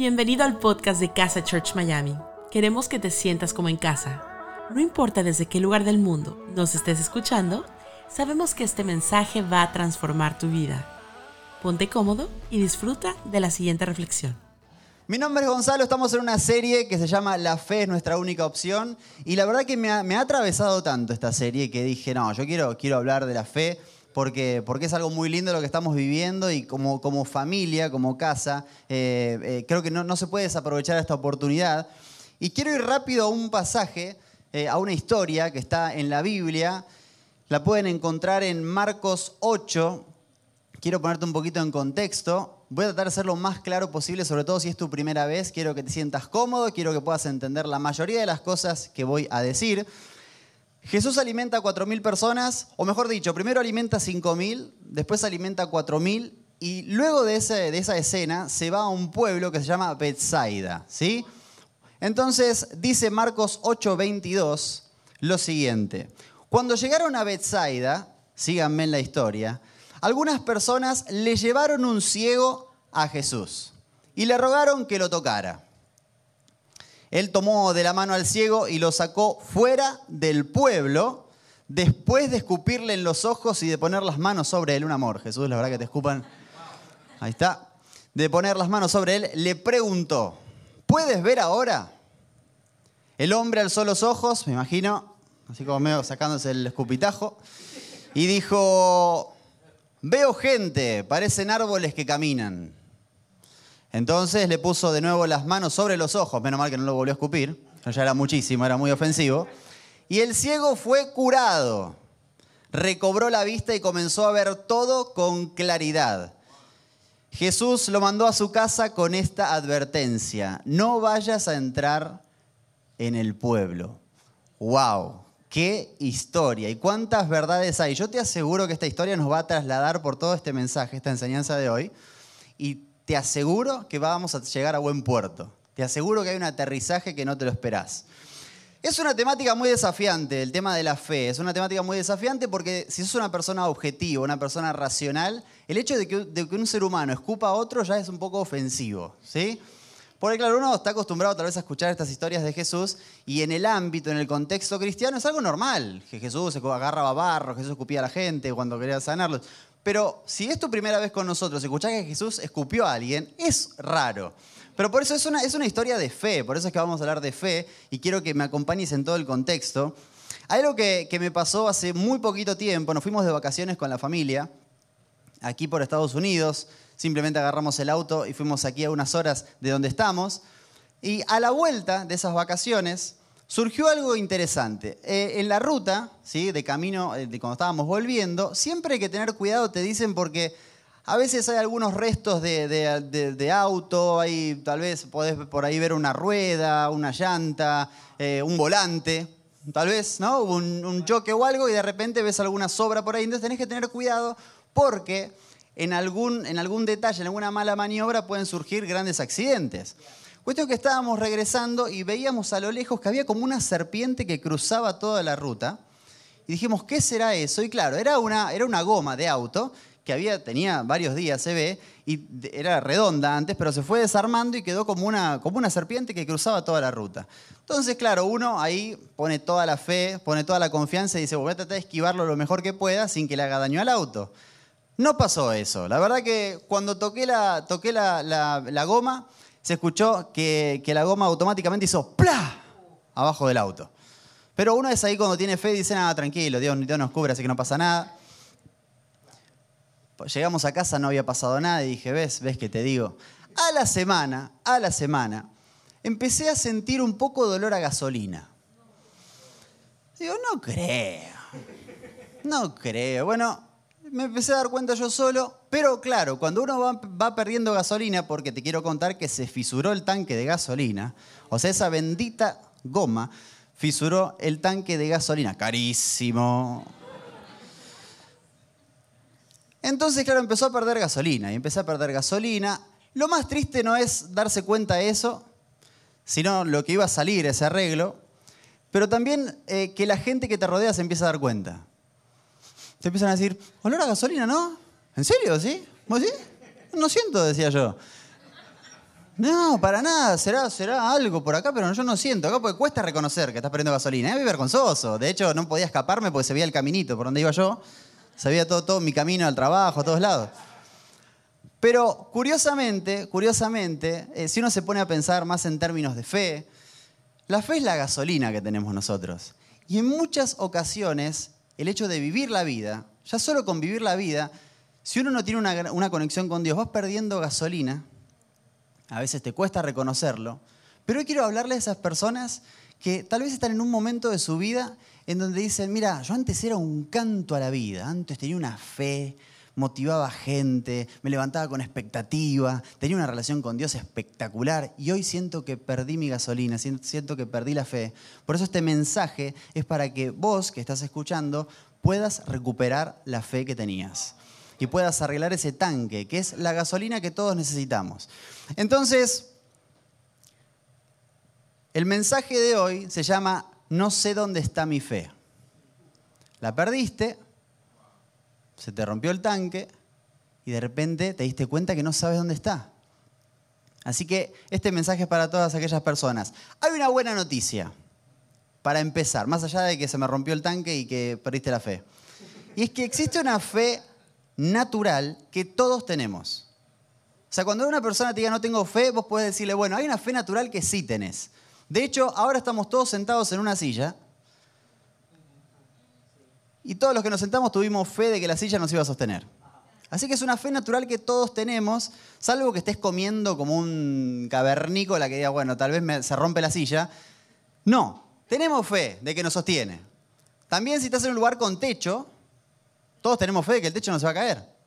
Bienvenido al podcast de Casa Church Miami. Queremos que te sientas como en casa. No importa desde qué lugar del mundo nos estés escuchando, sabemos que este mensaje va a transformar tu vida. Ponte cómodo y disfruta de la siguiente reflexión. Mi nombre es Gonzalo, estamos en una serie que se llama La fe es nuestra única opción y la verdad que me ha, atravesado tanto esta serie que dije, no, yo quiero, quiero hablar de la fe porque, porque es algo muy lindo lo que estamos viviendo y como, como familia, como casa, eh, eh, creo que no, no se puede desaprovechar esta oportunidad. Y quiero ir rápido a un pasaje, eh, a una historia que está en la Biblia, la pueden encontrar en Marcos 8, quiero ponerte un poquito en contexto. Voy a tratar de hacerlo lo más claro posible, sobre todo si es tu primera vez. Quiero que te sientas cómodo, quiero que puedas entender la mayoría de las cosas que voy a decir. Jesús alimenta a 4.000 personas, o mejor dicho, primero alimenta a 5.000, después alimenta a 4.000, y luego de, de esa escena se va a un pueblo que se llama Bethsaida. ¿sí? Entonces dice Marcos 8:22 lo siguiente. Cuando llegaron a Bethsaida, síganme en la historia, algunas personas le llevaron un ciego a Jesús y le rogaron que lo tocara. Él tomó de la mano al ciego y lo sacó fuera del pueblo después de escupirle en los ojos y de poner las manos sobre él. Un amor, Jesús, la verdad que te escupan. Ahí está. De poner las manos sobre él, le preguntó, ¿puedes ver ahora? El hombre alzó los ojos, me imagino, así como medio sacándose el escupitajo, y dijo, veo gente, parecen árboles que caminan. Entonces le puso de nuevo las manos sobre los ojos, menos mal que no lo volvió a escupir, ya era muchísimo, era muy ofensivo. Y el ciego fue curado, recobró la vista y comenzó a ver todo con claridad. Jesús lo mandó a su casa con esta advertencia, no vayas a entrar en el pueblo. ¡Wow! ¡Qué historia! ¿Y cuántas verdades hay? Yo te aseguro que esta historia nos va a trasladar por todo este mensaje, esta enseñanza de hoy, y te aseguro que vamos a llegar a buen puerto. Te aseguro que hay un aterrizaje que no te lo esperás. Es una temática muy desafiante, el tema de la fe. Es una temática muy desafiante porque si sos una persona objetiva, una persona racional, el hecho de que, de que un ser humano escupa a otro ya es un poco ofensivo, ¿sí? Porque claro, uno está acostumbrado tal vez a escuchar estas historias de Jesús y en el ámbito, en el contexto cristiano es algo normal, que Jesús agarraba barro, Jesús escupía a la gente cuando quería sanarlos. Pero si es tu primera vez con nosotros, escuchás que Jesús escupió a alguien, es raro. Pero por eso es una, es una historia de fe, por eso es que vamos a hablar de fe y quiero que me acompañes en todo el contexto. Hay algo que, que me pasó hace muy poquito tiempo, nos fuimos de vacaciones con la familia, aquí por Estados Unidos, simplemente agarramos el auto y fuimos aquí a unas horas de donde estamos. Y a la vuelta de esas vacaciones surgió algo interesante. Eh, en la ruta, ¿sí? de camino, eh, de cuando estábamos volviendo, siempre hay que tener cuidado, te dicen, porque a veces hay algunos restos de, de, auto, hay, tal vez podés por ahí ver una rueda, una llanta, eh, un volante, tal vez, ¿no? Un, un choque o algo y de repente ves alguna sobra por ahí. Entonces tenés que tener cuidado porque en algún, en algún detalle, en alguna mala maniobra pueden surgir grandes accidentes. Cuestión que estábamos regresando y veíamos a lo lejos que había como una serpiente que cruzaba toda la ruta. Y dijimos, ¿qué será eso? Y claro, era una, era una goma de auto que había, tenía varios días, se ve, y era redonda antes, pero se fue desarmando y quedó como una, como una serpiente que cruzaba toda la ruta. Entonces, claro, uno ahí pone toda la fe, pone toda la confianza y dice, voy a tratar de esquivarlo lo mejor que pueda sin que le haga daño al auto. No pasó eso. La verdad que cuando toqué la, toqué la, la, goma, se escuchó que, que, la goma automáticamente hizo ¡plá! abajo del auto. Pero uno es ahí cuando tiene fe y dice, nada, tranquilo, Dios, Dios nos cubre, así que no pasa nada. Llegamos a casa, no había pasado nada y dije, ves, ves que te digo. A la semana, a la semana, empecé a sentir un poco dolor a gasolina. Digo, no creo. No creo. Bueno, me empecé a dar cuenta yo solo, pero claro, cuando uno va, perdiendo gasolina, porque te quiero contar que se fisuró el tanque de gasolina, o sea, esa bendita goma fisuró el tanque de gasolina, carísimo. Entonces, claro, empezó a perder gasolina y empecé a perder gasolina. Lo más triste no es darse cuenta de eso, sino lo que iba a salir, ese arreglo, pero también eh, que la gente que te rodea se empieza a dar cuenta te empiezan a decir, olor a gasolina, ¿no? ¿En serio? ¿Sí? ¿Vos sí? No siento, decía yo. No, para nada, será, será algo por acá, pero yo no siento. Acá porque cuesta reconocer que estás perdiendo gasolina. Es muy vergonzoso. De hecho, no podía escaparme porque se veía el caminito por donde iba yo. Se veía todo, todo mi camino al trabajo, a todos lados. Pero curiosamente, curiosamente, eh, si uno se pone a pensar más en términos de fe, la fe es la gasolina que tenemos nosotros. Y en muchas ocasiones, el hecho de vivir la vida, ya solo con vivir la vida, si uno no tiene una, conexión con Dios, vas perdiendo gasolina a veces te cuesta reconocerlo, pero hoy quiero hablarle a esas personas que tal vez están en un momento de su vida en donde dicen, mira, yo antes era un canto a la vida, antes tenía una fe, motivaba gente, me levantaba con expectativa, tenía una relación con Dios espectacular y hoy siento que perdí mi gasolina, siento que perdí la fe. Por eso este mensaje es para que vos que estás escuchando puedas recuperar la fe que tenías y puedas arreglar ese tanque, que es la gasolina que todos necesitamos. Entonces, el mensaje de hoy se llama No sé dónde está mi fe. La perdiste, se te rompió el tanque y de repente te diste cuenta que no sabes dónde está. Así que este mensaje es para todas aquellas personas. Hay una buena noticia para empezar, más allá de que se me rompió el tanque y que perdiste la fe. Y es que existe una fe natural que todos tenemos. O sea, cuando una persona te diga no tengo fe, vos puedes decirle, bueno, hay una fe natural que sí tenés. De hecho, ahora estamos todos sentados en una silla y todos los que nos sentamos tuvimos fe de que la silla nos iba a sostener. Así que es una fe natural que todos tenemos, salvo que estés comiendo como un cavernícola que diga, bueno, tal vez se rompe la silla. No, tenemos fe de que nos sostiene. También si estás en un lugar con techo, todos tenemos fe de que el techo no se va a caer.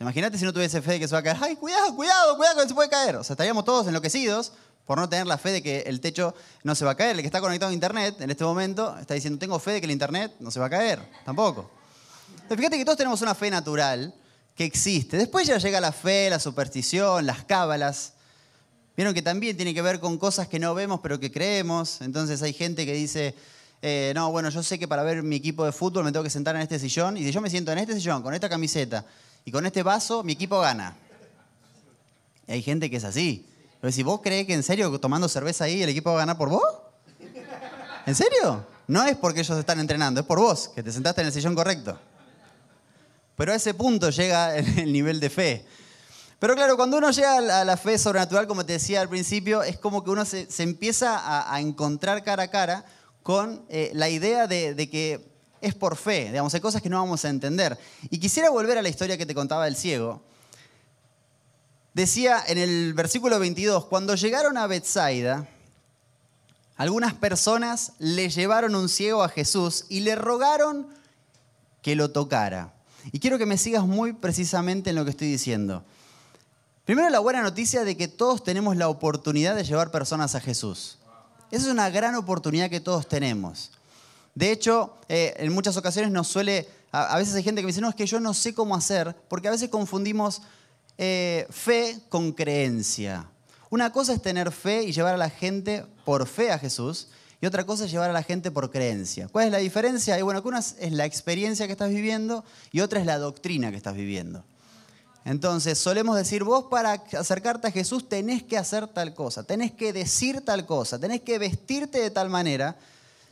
Imagínate si no tuviese fe de que se va a caer. ¡Ay, cuidado, cuidado, cuidado que se puede caer! O sea, estaríamos todos enloquecidos por no tener la fe de que el techo no se va a caer. El que está conectado a Internet en este momento está diciendo, tengo fe de que el Internet no se va a caer. Tampoco. Pero fíjate que todos tenemos una fe natural que existe. Después ya llega la fe, la superstición, las cábalas. Vieron que también tiene que ver con cosas que no vemos pero que creemos. Entonces hay gente que dice, eh, no, bueno, yo sé que para ver mi equipo de fútbol me tengo que sentar en este sillón y si yo me siento en este sillón, con esta camiseta y con este vaso, mi equipo gana. Y hay gente que es así. Pero si vos crees que en serio tomando cerveza ahí el equipo va a ganar por vos, ¿en serio? No es porque ellos están entrenando, es por vos, que te sentaste en el sillón correcto. Pero a ese punto llega el nivel de fe. Pero claro, cuando uno llega a la fe sobrenatural, como te decía al principio, es como que uno se, empieza a, a encontrar cara a cara con eh, la idea de, que es por fe, digamos, hay cosas que no vamos a entender. Y quisiera volver a la historia que te contaba del ciego. Decía en el versículo 22, cuando llegaron a Bethsaida, algunas personas le llevaron un ciego a Jesús y le rogaron que lo tocara. Y quiero que me sigas muy precisamente en lo que estoy diciendo. Primero la buena noticia de que todos tenemos la oportunidad de llevar personas a Jesús. Esa es una gran oportunidad que todos tenemos. De hecho, eh, en muchas ocasiones nos suele, a, veces hay gente que me dice, no, es que yo no sé cómo hacer, porque a veces confundimos eh, fe con creencia. Una cosa es tener fe y llevar a la gente por fe a Jesús, y otra cosa es llevar a la gente por creencia. ¿Cuál es la diferencia? Y bueno, una es la experiencia que estás viviendo y otra es la doctrina que estás viviendo. Entonces, solemos decir, vos para acercarte a Jesús tenés que hacer tal cosa, tenés que decir tal cosa, tenés que vestirte de tal manera,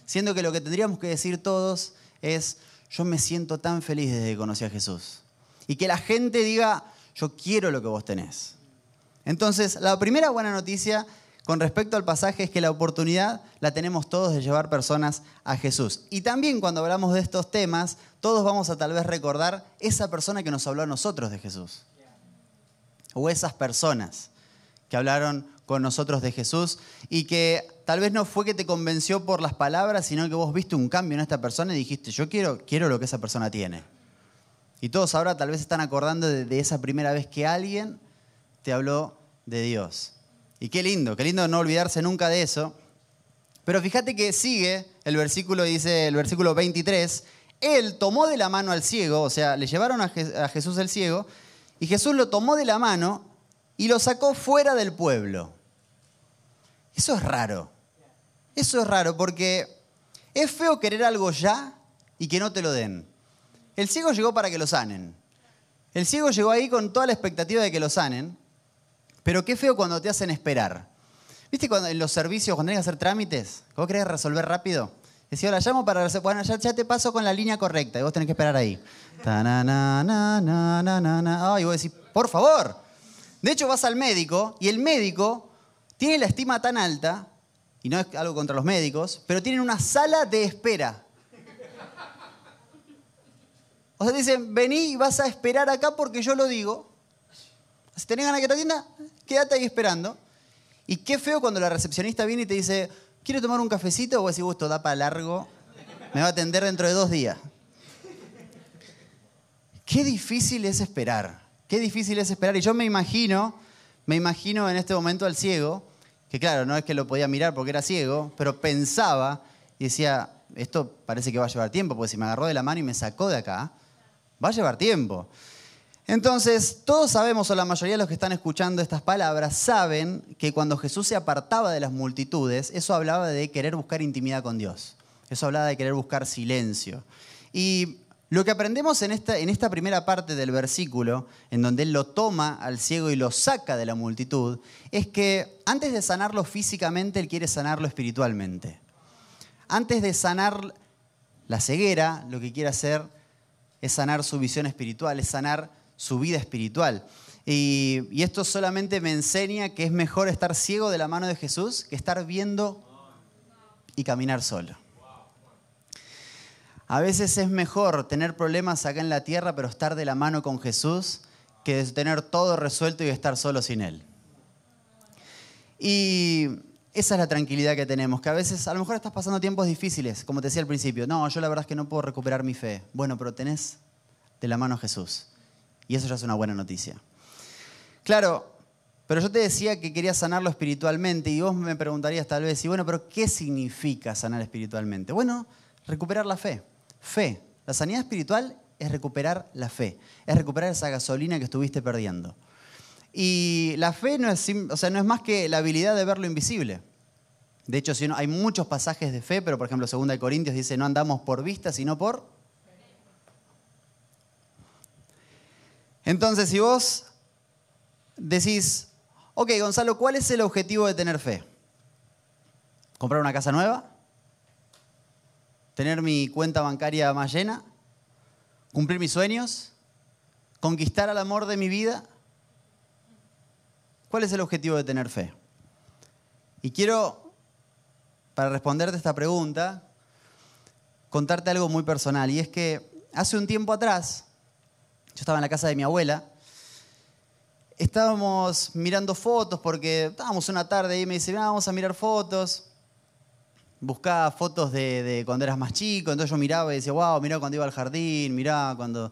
siendo que lo que tendríamos que decir todos es, yo me siento tan feliz desde que conocí a Jesús. Y que la gente diga, yo quiero lo que vos tenés. Entonces, la primera buena noticia con respecto al pasaje es que la oportunidad la tenemos todos de llevar personas a Jesús. Y también cuando hablamos de estos temas, todos vamos a tal vez recordar esa persona que nos habló a nosotros de Jesús. O esas personas que hablaron con nosotros de Jesús y que tal vez no fue que te convenció por las palabras, sino que vos viste un cambio en esta persona y dijiste, yo quiero, quiero lo que esa persona tiene. Y todos ahora tal vez están acordando de, de esa primera vez que alguien te habló de Dios. Y qué lindo, qué lindo no olvidarse nunca de eso. Pero fíjate que sigue el versículo, dice el versículo 23, él tomó de la mano al ciego, o sea, le llevaron a, Jesús el ciego, y Jesús lo tomó de la mano y lo sacó fuera del pueblo. Eso es raro. Eso es raro porque es feo querer algo ya y que no te lo den. El ciego llegó para que lo sanen. El ciego llegó ahí con toda la expectativa de que lo sanen. Pero qué feo cuando te hacen esperar. ¿Viste cuando en los servicios, cuando tienes que hacer trámites, vos querés resolver rápido? Decía, ahora llamo para... Bueno, ya, te paso con la línea correcta y vos tenés que esperar ahí. Ay, vos decís, por favor. De hecho, vas al médico y el médico tiene la estima tan alta, y no es algo contra los médicos, pero tienen una sala de espera. O sea, dicen, vení y vas a esperar acá porque yo lo digo. Si tenés ganas que te atienda, quédate ahí esperando. Y qué feo cuando la recepcionista viene y te dice, ¿quiere tomar un cafecito? O decís, gusto, da para largo, me va a atender dentro de dos días. Qué difícil es esperar, qué difícil es esperar. Y yo me imagino, me imagino en este momento al ciego, que claro, no es que lo podía mirar porque era ciego, pero pensaba y decía, esto parece que va a llevar tiempo, porque si me agarró de la mano y me sacó de acá, va a llevar tiempo. Entonces, todos sabemos, o la mayoría de los que están escuchando estas palabras, saben que cuando Jesús se apartaba de las multitudes, eso hablaba de querer buscar intimidad con Dios. Eso hablaba de querer buscar silencio. Y lo que aprendemos en esta, en esta primera parte del versículo, en donde Él lo toma al ciego y lo saca de la multitud, es que antes de sanarlo físicamente, Él quiere sanarlo espiritualmente. Antes de sanar la ceguera, lo que quiere hacer es sanar su visión espiritual, es sanar su vida espiritual. Y, esto solamente me enseña que es mejor estar ciego de la mano de Jesús que estar viendo y caminar solo. A veces es mejor tener problemas acá en la tierra, pero estar de la mano con Jesús, que tener todo resuelto y estar solo sin Él. Y esa es la tranquilidad que tenemos, que a veces a lo mejor estás pasando tiempos difíciles, como te decía al principio. No, yo la verdad es que no puedo recuperar mi fe. Bueno, pero tenés de la mano Jesús. Y eso ya es una buena noticia. Claro, pero yo te decía que quería sanarlo espiritualmente y vos me preguntarías tal vez, y bueno, pero ¿qué significa sanar espiritualmente? Bueno, recuperar la fe. Fe. La sanidad espiritual es recuperar la fe, es recuperar esa gasolina que estuviste perdiendo. Y la fe no es, o sea, no es más que la habilidad de ver lo invisible. De hecho, si hay muchos pasajes de fe, pero por ejemplo, 2 Corintios dice, no andamos por vista, sino por... Entonces, si vos decís, ok, Gonzalo, ¿cuál es el objetivo de tener fe? ¿Comprar una casa nueva? ¿Tener mi cuenta bancaria más llena? ¿Cumplir mis sueños? ¿Conquistar al amor de mi vida? ¿Cuál es el objetivo de tener fe? Y quiero, para responderte esta pregunta, contarte algo muy personal. Y es que hace un tiempo atrás, yo estaba en la casa de mi abuela, estábamos mirando fotos porque estábamos una tarde y me dice, vamos a mirar fotos. Buscaba fotos de, cuando eras más chico, entonces yo miraba y decía, wow, mirá cuando iba al jardín, mirá cuando,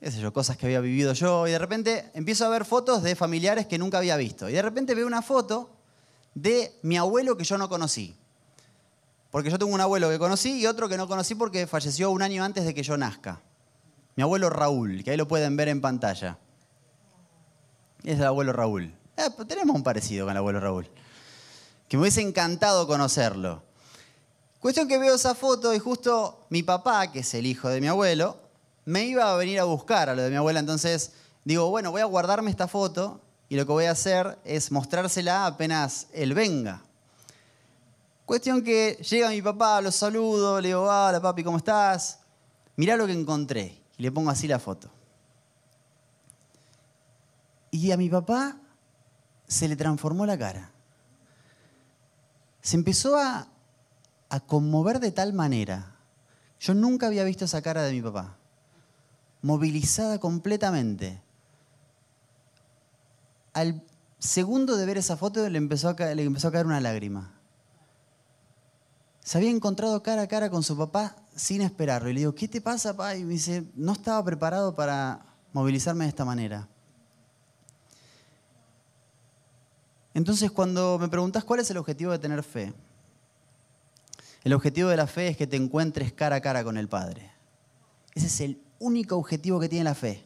qué cosas que había vivido yo. Y de repente empiezo a ver fotos de familiares que nunca había visto. Y de repente veo una foto de mi abuelo que yo no conocí. Porque yo tengo un abuelo que conocí y otro que no conocí porque falleció un año antes de que yo nazca. Mi abuelo Raúl, que ahí lo pueden ver en pantalla. Es el abuelo Raúl. Eh, tenemos un parecido con el abuelo Raúl. Que me hubiese encantado conocerlo. Cuestión que veo esa foto y justo mi papá, que es el hijo de mi abuelo, me iba a venir a buscar a lo de mi abuela. Entonces digo, bueno, voy a guardarme esta foto y lo que voy a hacer es mostrársela apenas él venga. Cuestión que llega mi papá, lo saludo, le digo, hola papi, ¿cómo estás? Mirá lo que encontré. Y le pongo así la foto. Y a mi papá se le transformó la cara. Se empezó a, conmover de tal manera. Yo nunca había visto esa cara de mi papá. Movilizada completamente. Al segundo de ver esa foto le empezó a le empezó a caer una lágrima. Se había encontrado cara a cara con su papá sin esperarlo. Y le digo, ¿qué te pasa, papá? Y me dice, no estaba preparado para movilizarme de esta manera. Entonces, cuando me preguntas cuál es el objetivo de tener fe, el objetivo de la fe es que te encuentres cara a cara con el Padre. Ese es el único objetivo que tiene la fe.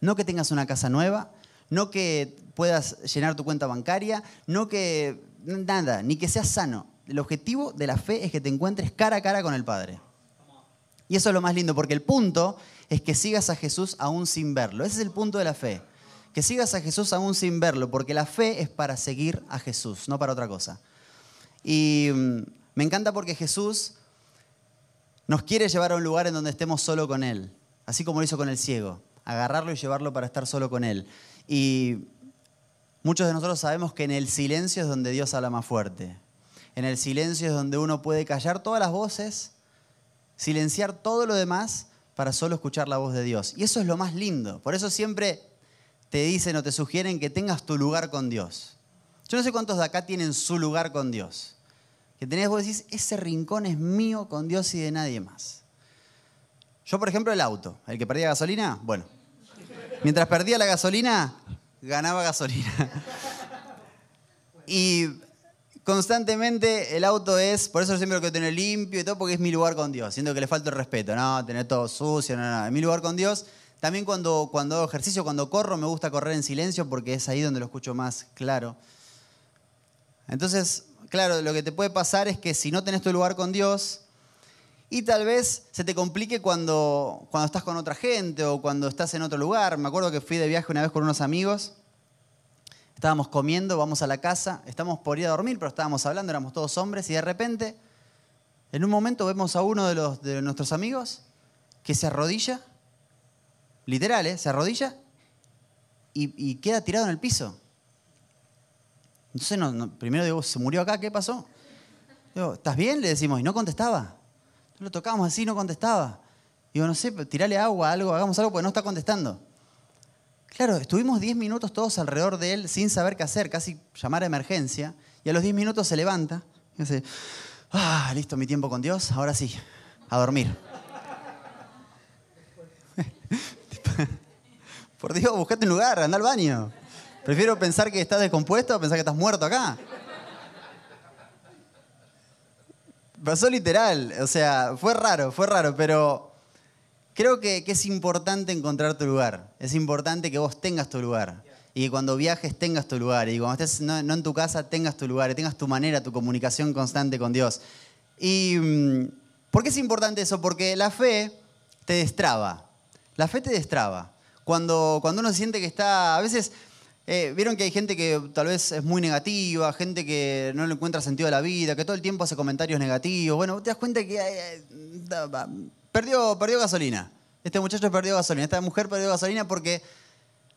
No que tengas una casa nueva, no que puedas llenar tu cuenta bancaria, no que nada, ni que seas sano. El objetivo de la fe es que te encuentres cara a cara con el Padre. Y eso es lo más lindo, porque el punto es que sigas a Jesús aún sin verlo. Ese es el punto de la fe. que sigas a Jesús aún sin verlo, porque la fe es para seguir a Jesús, no para otra cosa. Y mm, me encanta porque Jesús nos quiere llevar a un lugar en donde estemos solo con Él, así como lo hizo con el ciego, agarrarlo y llevarlo para estar solo con Él. Y muchos de nosotros sabemos que en el silencio es donde Dios habla más fuerte. En el silencio es donde uno puede callar todas las voces, silenciar todo lo demás para solo escuchar la voz de Dios. Y eso es lo más lindo. Por eso siempre te dicen o te sugieren que tengas tu lugar con Dios. Yo no sé cuántos de acá tienen su lugar con Dios. Que tenés vos decís, ese rincón es mío con Dios y de nadie más. Yo, por ejemplo, el auto, el que perdía gasolina, bueno. Mientras perdía la gasolina, ganaba gasolina. Y constantemente el auto es, por eso siempre lo quiero tener limpio y todo, porque es mi lugar con Dios. Siento que le falta el respeto, no, tener todo sucio, no, no, mi lugar con Dios. También cuando, cuando hago ejercicio, cuando corro, me gusta correr en silencio porque es ahí donde lo escucho más claro. Entonces, claro, lo que te puede pasar es que si no tenés tu lugar con Dios, y tal vez se te complique cuando, cuando estás con otra gente o cuando estás en otro lugar. Me acuerdo que fui de viaje una vez con unos amigos Estábamos comiendo, vamos a la casa, estamos por ir a dormir, pero estábamos hablando, éramos todos hombres, y de repente, en un momento vemos a uno de, los, de nuestros amigos que se arrodilla, literal, ¿eh? se arrodilla y, queda tirado en el piso. Entonces, primero digo, ¿se murió acá? ¿Qué pasó? Digo, ¿estás bien? Le decimos, y no contestaba. lo tocamos así, no contestaba. Digo, no sé, tirale agua, algo, hagamos algo, porque no está contestando. Claro, estuvimos 10 minutos todos alrededor de él sin saber qué hacer, casi llamar a emergencia. Y a los 10 minutos se levanta y dice, ah, listo, mi tiempo con Dios, ahora sí, a dormir. Por Dios, buscate un lugar, anda al baño. Prefiero pensar que estás descompuesto a pensar que estás muerto acá. Pasó literal, o sea, fue raro, fue raro, pero creo que, es importante encontrar tu lugar. Es importante que vos tengas tu lugar. Y que cuando viajes tengas tu lugar. Y cuando estés no, en tu casa tengas tu lugar. Y tengas tu manera, tu comunicación constante con Dios. ¿Y mm, por qué es importante eso? Porque la fe te destraba. La fe te destraba. Cuando, cuando uno siente que está. A veces. Eh, Vieron que hay gente que tal vez es muy negativa, gente que no le encuentra sentido a la vida, que todo el tiempo hace comentarios negativos. Bueno, te das cuenta que eh, perdió, perdió gasolina. Este muchacho perdió gasolina, esta mujer perdió gasolina porque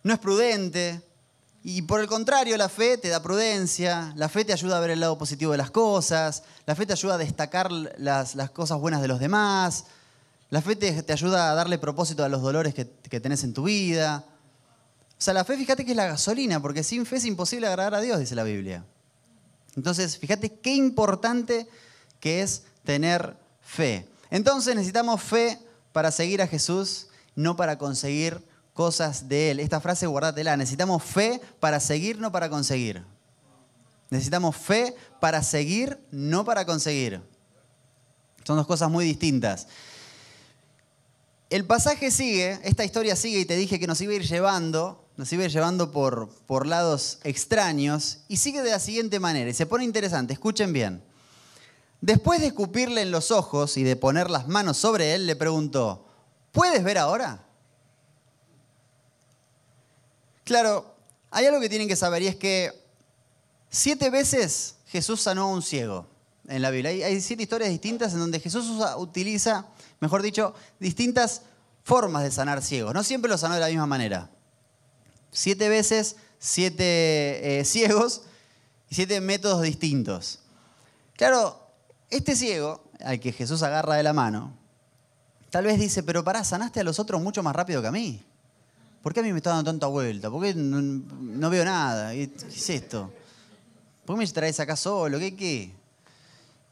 no es prudente. Y por el contrario, la fe te da prudencia, la fe te ayuda a ver el lado positivo de las cosas, la fe te ayuda a destacar las, cosas buenas de los demás, la fe te, ayuda a darle propósito a los dolores que, que tenés en tu vida. O sea, la fe, fíjate que es la gasolina, porque sin fe es imposible agradar a Dios, dice la Biblia. Entonces, fíjate qué importante que es tener fe. Entonces necesitamos fe para seguir a Jesús, no para conseguir cosas de Él. Esta frase guárdatela. Necesitamos fe para seguir, no para conseguir. Necesitamos fe para seguir, no para conseguir. Son dos cosas muy distintas. El pasaje sigue, esta historia sigue y te dije que nos iba a ir llevando, nos iba a ir llevando por, por lados extraños y sigue de la siguiente manera y se pone interesante, escuchen bien. Después de escupirle en los ojos y de poner las manos sobre él, le preguntó, ¿puedes ver ahora? Claro, hay algo que tienen que saber y es que siete veces Jesús sanó a un ciego en la Biblia. Hay, siete historias distintas en donde Jesús utiliza, mejor dicho, distintas formas de sanar ciegos. No siempre lo sanó de la misma manera. Siete veces, siete eh, ciegos y siete métodos distintos. Claro, este ciego, al que Jesús agarra de la mano, tal vez dice, pero pará, sanaste a los otros mucho más rápido que a mí. ¿Por qué a mí me está dando tanta vuelta? ¿Por qué no, veo nada? ¿Qué es esto? ¿Por qué me traes acá solo? ¿Qué qué?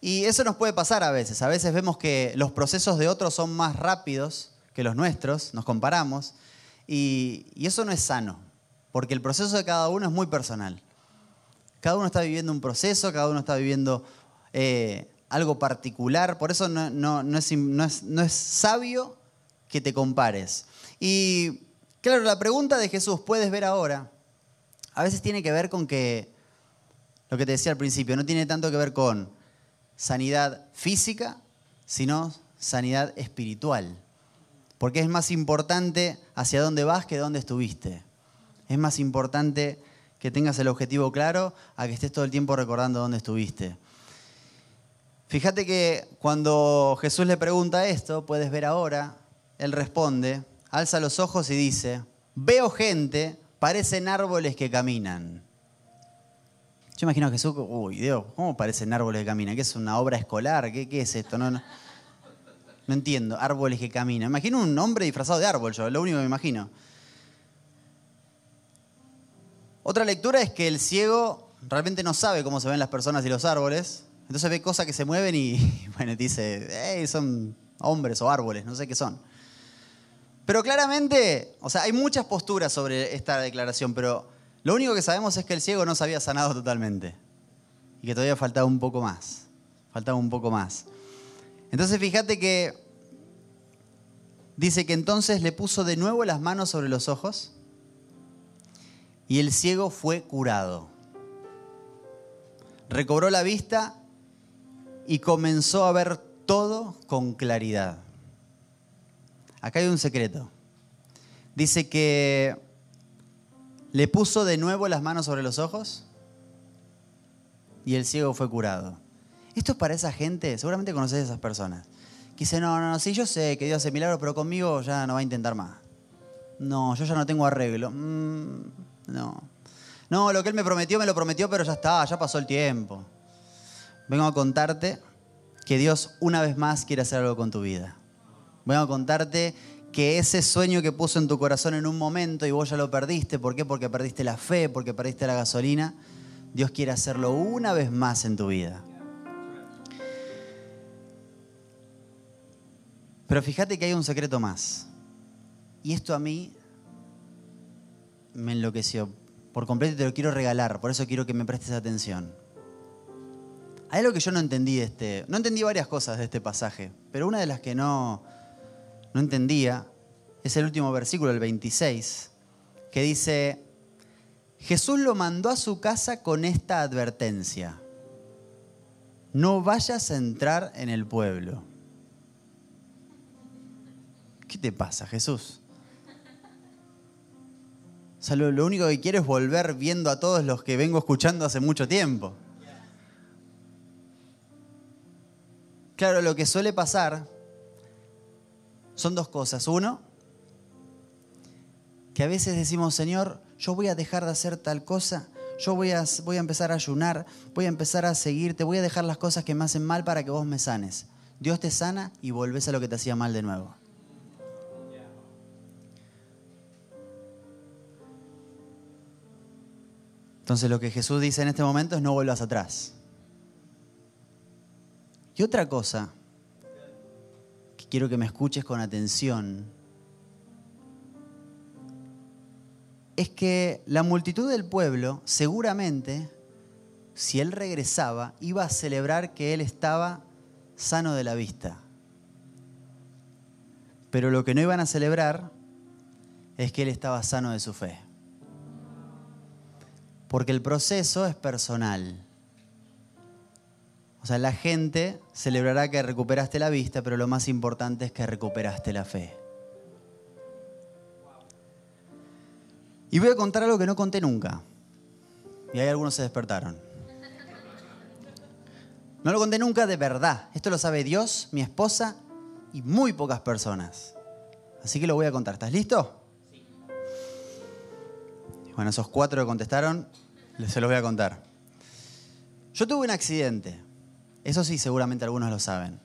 Y eso nos puede pasar a veces. A veces vemos que los procesos de otros son más rápidos que los nuestros, nos comparamos, y, eso no es sano, porque el proceso de cada uno es muy personal. Cada uno está viviendo un proceso, cada uno está viviendo eh, algo particular, por eso no, es, sabio que te compares. Y claro, la pregunta de Jesús, ¿puedes ver ahora? A veces tiene que ver con que, lo que te decía al principio, no tiene tanto que ver con sanidad física, sino sanidad espiritual. Porque es más importante hacia dónde vas que dónde estuviste. Es más importante que tengas el objetivo claro a que estés todo el tiempo recordando dónde estuviste. Fíjate que cuando Jesús le pregunta esto, puedes ver ahora, él responde, alza los ojos y dice, veo gente, parecen árboles que caminan. Yo imagino a Jesús, uy, Dios, ¿cómo parecen árboles que caminan? ¿Qué es una obra escolar? ¿Qué, es esto? No entiendo, árboles que caminan. Imagino un hombre disfrazado de árbol, yo, lo único que me imagino. Otra lectura es que el ciego realmente no sabe cómo se ven las personas y los árboles, entonces ve cosas que se mueven y, bueno, dice, hey, son hombres o árboles, no sé qué son. Pero claramente, o sea, hay muchas posturas sobre esta declaración, pero lo único que sabemos es que el ciego no se había sanado totalmente y que todavía faltaba un poco más, faltaba un poco más. Entonces fíjate que dice que entonces le puso de nuevo las manos sobre los ojos y el ciego fue curado. Recobró la vista y comenzó a ver todo con claridad. Acá hay un secreto. Dice que le puso de nuevo las manos sobre los ojos y el ciego fue curado. Esto es para esa gente, seguramente conoces a esas personas, que dicen, no, no, no, sí, yo sé que Dios hace milagros, pero conmigo ya no va a intentar más. No, yo ya no tengo arreglo. Mm, no. No, lo que Él me prometió, me lo prometió, pero ya está, ya pasó el tiempo. Vengo a contarte que Dios una vez más quiere hacer algo con tu vida. Vengo a contarte que ese sueño que puso en tu corazón en un momento y vos ya lo perdiste, ¿por qué? Porque perdiste la fe, porque perdiste la gasolina. Dios quiere hacerlo una vez más en tu vida. Pero fíjate que hay un secreto más. Y esto a mí me enloqueció por completo y te lo quiero regalar, por eso quiero que me prestes atención. Hay algo que yo no entendí este, no entendí varias cosas de este pasaje, pero una de las que no, no entendía es el último versículo, el 26, que dice, Jesús lo mandó a su casa con esta advertencia, no vayas a entrar en el pueblo. ¿Qué te pasa, Jesús? O sea, lo, lo único que quiero es volver viendo a todos los que vengo escuchando hace mucho tiempo. Claro, lo que suele pasar son dos cosas. Uno, que a veces decimos, Señor, yo voy a dejar de hacer tal cosa, yo voy a, voy a empezar a ayunar, voy a empezar a seguirte, voy a dejar las cosas que me hacen mal para que vos me sanes. Dios te sana y volvés a lo que te hacía mal de nuevo. Entonces lo que Jesús dice en este momento es no vuelvas atrás. Y otra cosa que quiero que me escuches con atención es que la multitud del pueblo seguramente, si él regresaba, iba a celebrar que él estaba sano de la vista. Pero lo que no iban a celebrar es que él estaba sano de su fe. Porque el proceso es personal. O sea, la gente celebrará que recuperaste la vista, pero lo más importante es que recuperaste la fe. Y voy a contar algo que no conté nunca. Y ahí algunos se despertaron. No lo conté nunca de verdad. Esto lo sabe Dios, mi esposa y muy pocas personas. Así que lo voy a contar. ¿Estás listo? Sí. Bueno, esos cuatro que contestaron, se los voy a contar. Yo tuve un accidente. Eso sí, seguramente algunos lo saben.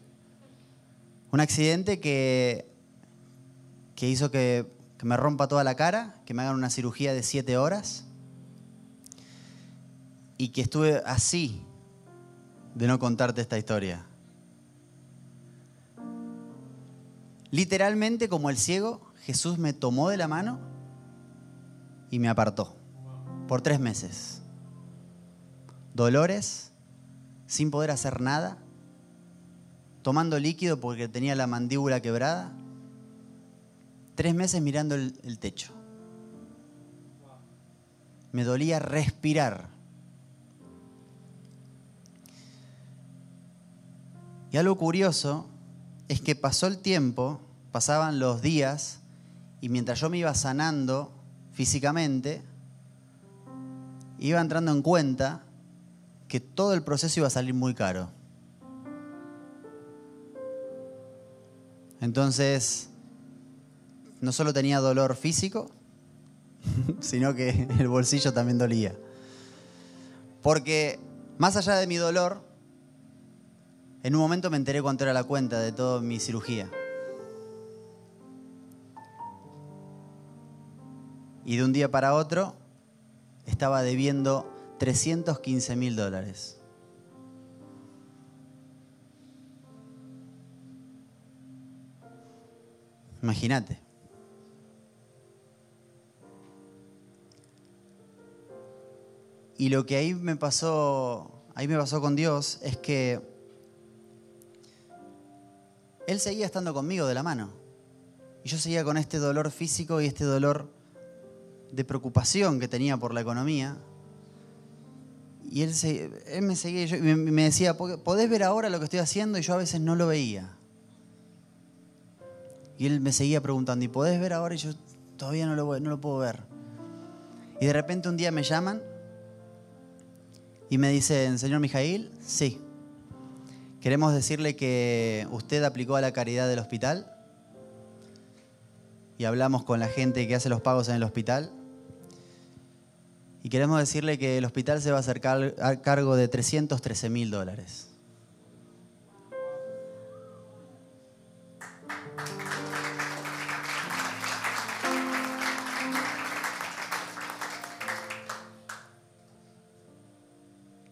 Un accidente que, que hizo que, que me rompa toda la cara, que me hagan una cirugía de siete horas y que estuve así de no contarte esta historia. Literalmente como el ciego, Jesús me tomó de la mano y me apartó por tres meses. Dolores, sin poder hacer nada, tomando líquido porque tenía la mandíbula quebrada, tres meses mirando el, techo. Me dolía respirar. Y algo curioso es que pasó el tiempo, pasaban los días, y mientras yo me iba sanando físicamente, iba entrando en cuenta que todo el proceso iba a salir muy caro. Entonces, no solo tenía dolor físico, sino que el bolsillo también dolía. Porque más allá de mi dolor, en un momento me enteré cuánto era la cuenta de toda mi cirugía. Y de un día para otro estaba debiendo 315 mil dólares. Imagínate. Y lo que ahí me pasó, ahí me pasó con Dios es que Él seguía estando conmigo de la mano. Y yo seguía con este dolor físico y este dolor de preocupación que tenía por la economía. Y él, él me seguía y me decía, ¿podés ver ahora lo que estoy haciendo? Y yo a veces no lo veía. Y él me seguía preguntando, ¿y podés ver ahora? Y yo todavía no lo, no lo puedo ver. Y de repente un día me llaman y me dicen, señor Mijail, sí. Queremos decirle que usted aplicó a la caridad del hospital y hablamos con la gente que hace los pagos en el hospital. Y queremos decirle que el hospital se va a hacer a cargo de 313 mil dólares.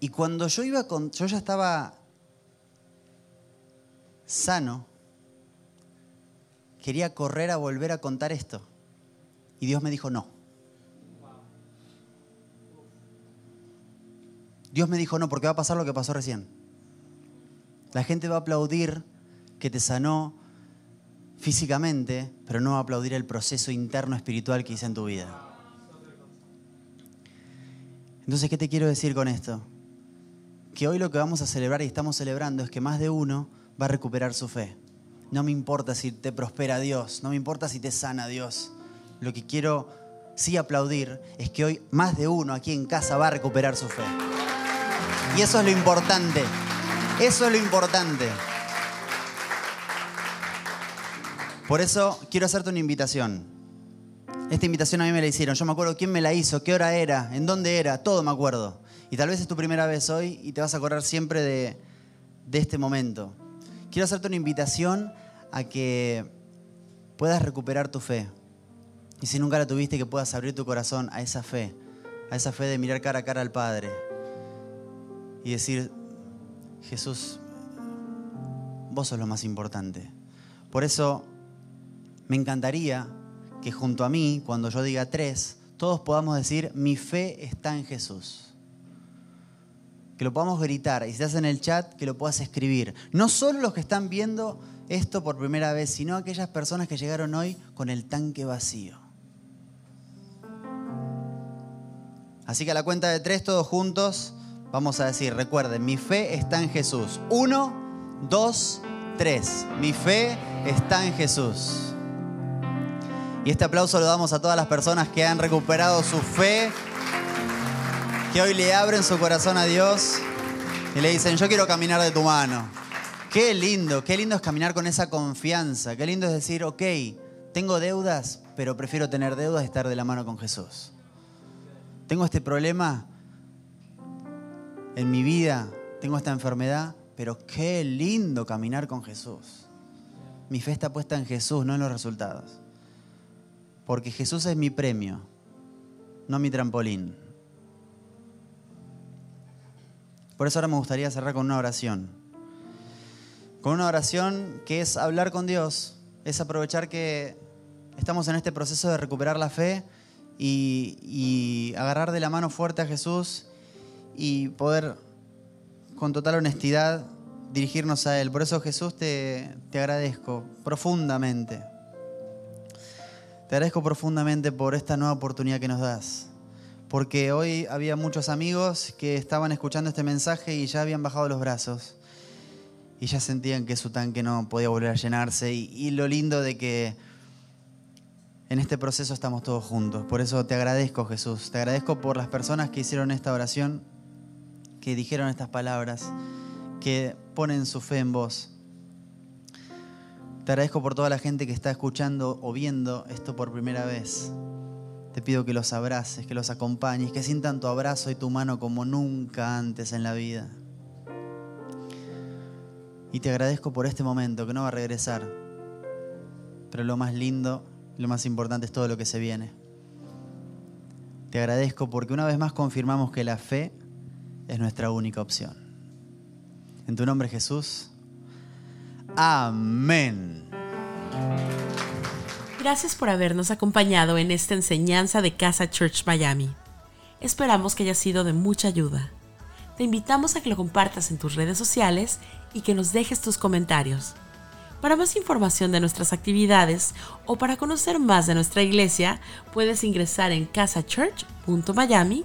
Y cuando yo iba con, yo ya estaba sano, quería correr a volver a contar esto. Y Dios me dijo no. Dios me dijo no, porque va a pasar lo que pasó recién. La gente va a aplaudir que te sanó físicamente, pero no va a aplaudir el proceso interno espiritual que hice en tu vida. Entonces, ¿qué te quiero decir con esto? que hoy lo que vamos a celebrar y estamos celebrando es que más de uno va a recuperar su fe. No me importa si te prospera Dios, no me importa si te sana Dios. Lo que quiero sí aplaudir es que hoy más de uno aquí en casa va a recuperar su fe. Y eso es lo importante. Eso es lo importante. Por eso quiero hacerte una invitación. Esta invitación a mí me la hicieron. Yo me acuerdo quién me la hizo, qué hora era, en dónde era, todo me acuerdo. Y tal vez es tu primera vez hoy y te vas a acordar siempre de, este momento. Quiero hacerte una invitación a que puedas recuperar tu fe. Y si nunca la tuviste, que puedas abrir tu corazón a esa fe, a esa fe de mirar cara a cara al Padre y decir, Jesús, vos sos lo más importante. Por eso me encantaría que junto a mí, cuando yo diga tres, todos podamos decir, mi fe está en Jesús que lo podamos gritar. Y si estás en el chat, que lo puedas escribir. No solo los que están viendo esto por primera vez, sino aquellas personas que llegaron hoy con el tanque vacío. Así que a la cuenta de tres, todos juntos, vamos a decir, recuerden, mi fe está en Jesús. Uno, dos, tres. Mi fe está en Jesús. Y este aplauso lo damos a todas las personas que han recuperado su fe que hoy le abren su corazón a Dios y le dicen, yo quiero caminar de tu mano. Qué lindo, qué lindo es caminar con esa confianza, qué lindo es decir, ok, tengo deudas, pero prefiero tener deudas y estar de la mano con Jesús. Tengo este problema en mi vida, tengo esta enfermedad, pero qué lindo caminar con Jesús. Mi fe está puesta en Jesús, no en los resultados. Porque Jesús es mi premio, no mi trampolín. Por eso ahora me gustaría cerrar con una oración. Con una oración que es hablar con Dios, es aprovechar que estamos en este proceso de recuperar la fe y, agarrar de la mano fuerte a Jesús y poder con total honestidad dirigirnos a Él. Por eso Jesús te, te agradezco profundamente. Te agradezco profundamente por esta nueva oportunidad que nos das porque hoy había muchos amigos que estaban escuchando este mensaje y ya habían bajado los brazos y ya sentían que su tanque no podía volver a llenarse y, lo lindo de que en este proceso estamos todos juntos. Por eso te agradezco, Jesús. Te agradezco por las personas que hicieron esta oración, que dijeron estas palabras, que ponen su fe en vos. Te agradezco por toda la gente que está escuchando o viendo esto por primera vez. Te pido que los abraces, que los acompañes, que sientan tu abrazo y tu mano como nunca antes en la vida. Y te agradezco por este momento que no va a regresar. Pero lo más lindo lo más importante es todo lo que se viene. Te agradezco porque una vez más confirmamos que la fe es nuestra única opción. En tu nombre Jesús. Amén. Gracias por habernos acompañado en esta enseñanza de Casa Church Miami. Esperamos que haya sido de mucha ayuda. Te invitamos a que lo compartas en tus redes sociales y que nos dejes tus comentarios. Para más información de nuestras actividades o para conocer más de nuestra iglesia, puedes ingresar en casachurch.miami